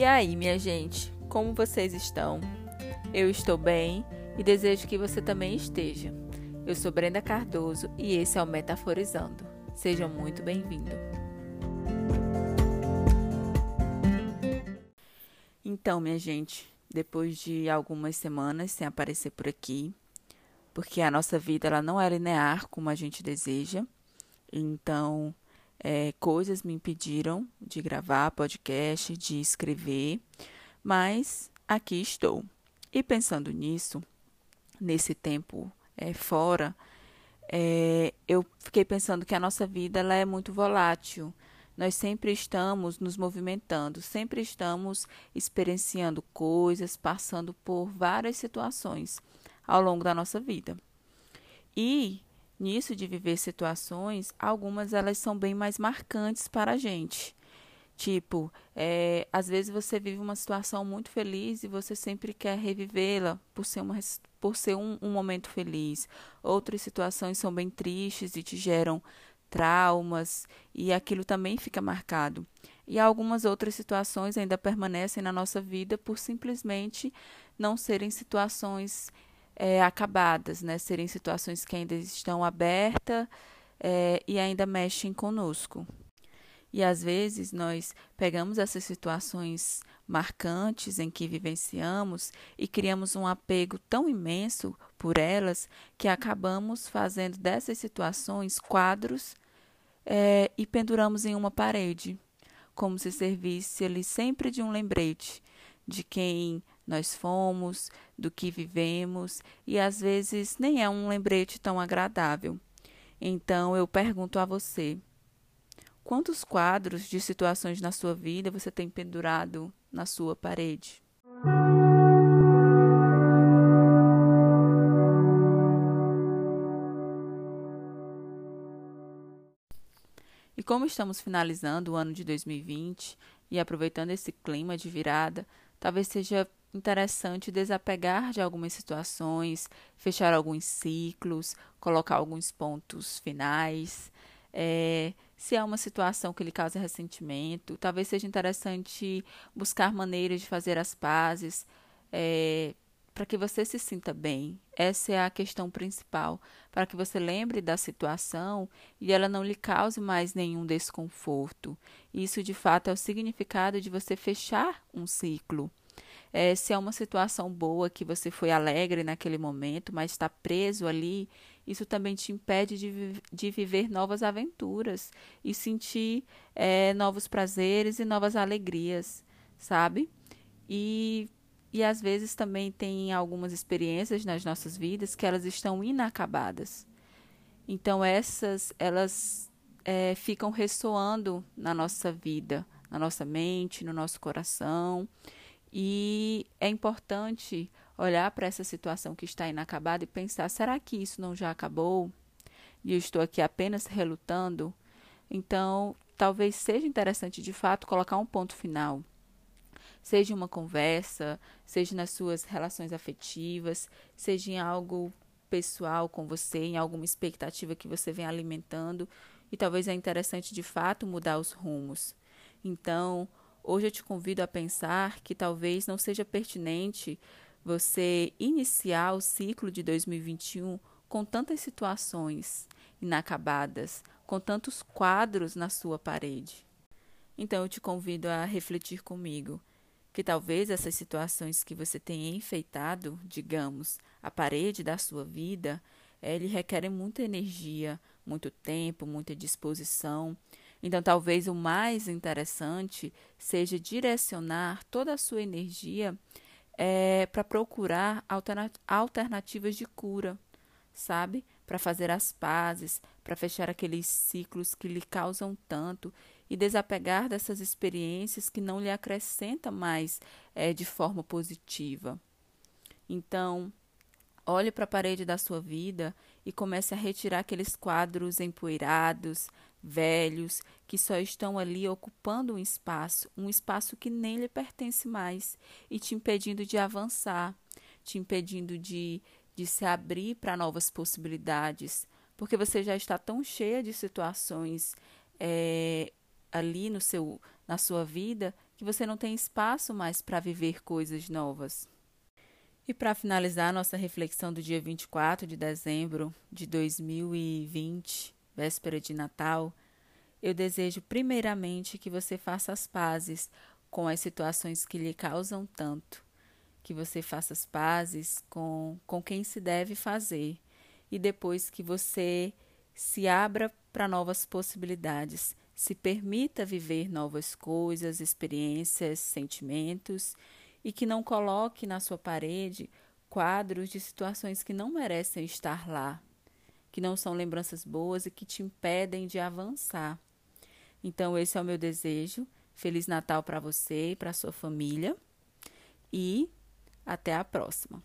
E aí, minha gente, como vocês estão? Eu estou bem e desejo que você também esteja. Eu sou Brenda Cardoso e esse é o Metaforizando. Seja muito bem-vindo. Então, minha gente, depois de algumas semanas sem aparecer por aqui, porque a nossa vida ela não é linear como a gente deseja, então é, coisas me impediram de gravar podcast, de escrever, mas aqui estou. E pensando nisso, nesse tempo é, fora, é, eu fiquei pensando que a nossa vida ela é muito volátil. Nós sempre estamos nos movimentando, sempre estamos experienciando coisas, passando por várias situações ao longo da nossa vida. E nisso de viver situações, algumas elas são bem mais marcantes para a gente. Tipo, é, às vezes você vive uma situação muito feliz e você sempre quer revivê-la por ser, uma, por ser um, um momento feliz. Outras situações são bem tristes e te geram traumas e aquilo também fica marcado. E algumas outras situações ainda permanecem na nossa vida por simplesmente não serem situações é, acabadas, né? Serem situações que ainda estão abertas é, e ainda mexem conosco. E às vezes nós pegamos essas situações marcantes em que vivenciamos e criamos um apego tão imenso por elas que acabamos fazendo dessas situações quadros é, e penduramos em uma parede, como se servisse ali sempre de um lembrete de quem nós fomos, do que vivemos, e às vezes nem é um lembrete tão agradável. Então eu pergunto a você: quantos quadros de situações na sua vida você tem pendurado na sua parede? E como estamos finalizando o ano de 2020 e aproveitando esse clima de virada, talvez seja interessante desapegar de algumas situações, fechar alguns ciclos, colocar alguns pontos finais. É, se há uma situação que lhe causa ressentimento, talvez seja interessante buscar maneiras de fazer as pazes é, para que você se sinta bem. Essa é a questão principal, para que você lembre da situação e ela não lhe cause mais nenhum desconforto. Isso, de fato, é o significado de você fechar um ciclo. É, se é uma situação boa que você foi alegre naquele momento, mas está preso ali, isso também te impede de, de viver novas aventuras e sentir é, novos prazeres e novas alegrias, sabe? E, e às vezes também tem algumas experiências nas nossas vidas que elas estão inacabadas. Então essas, elas é, ficam ressoando na nossa vida, na nossa mente, no nosso coração. E é importante olhar para essa situação que está inacabada e pensar: será que isso não já acabou? E eu estou aqui apenas relutando? Então, talvez seja interessante de fato colocar um ponto final. Seja uma conversa, seja nas suas relações afetivas, seja em algo pessoal com você, em alguma expectativa que você vem alimentando, e talvez é interessante de fato mudar os rumos. Então, Hoje eu te convido a pensar que talvez não seja pertinente você iniciar o ciclo de 2021 com tantas situações inacabadas, com tantos quadros na sua parede. Então eu te convido a refletir comigo que talvez essas situações que você tenha enfeitado, digamos, a parede da sua vida, é, lhe requerem muita energia, muito tempo, muita disposição então, talvez o mais interessante seja direcionar toda a sua energia é, para procurar alternativas de cura, sabe? Para fazer as pazes, para fechar aqueles ciclos que lhe causam tanto e desapegar dessas experiências que não lhe acrescentam mais é, de forma positiva. Então, olhe para a parede da sua vida e comece a retirar aqueles quadros empoeirados, velhos, que só estão ali ocupando um espaço, um espaço que nem lhe pertence mais e te impedindo de avançar, te impedindo de, de se abrir para novas possibilidades, porque você já está tão cheia de situações é, ali no seu, na sua vida que você não tem espaço mais para viver coisas novas. E para finalizar nossa reflexão do dia 24 de dezembro de 2020, véspera de Natal, eu desejo primeiramente que você faça as pazes com as situações que lhe causam tanto, que você faça as pazes com, com quem se deve fazer. E depois que você se abra para novas possibilidades, se permita viver novas coisas, experiências, sentimentos e que não coloque na sua parede quadros de situações que não merecem estar lá, que não são lembranças boas e que te impedem de avançar. Então, esse é o meu desejo. Feliz Natal para você e para sua família. E até a próxima.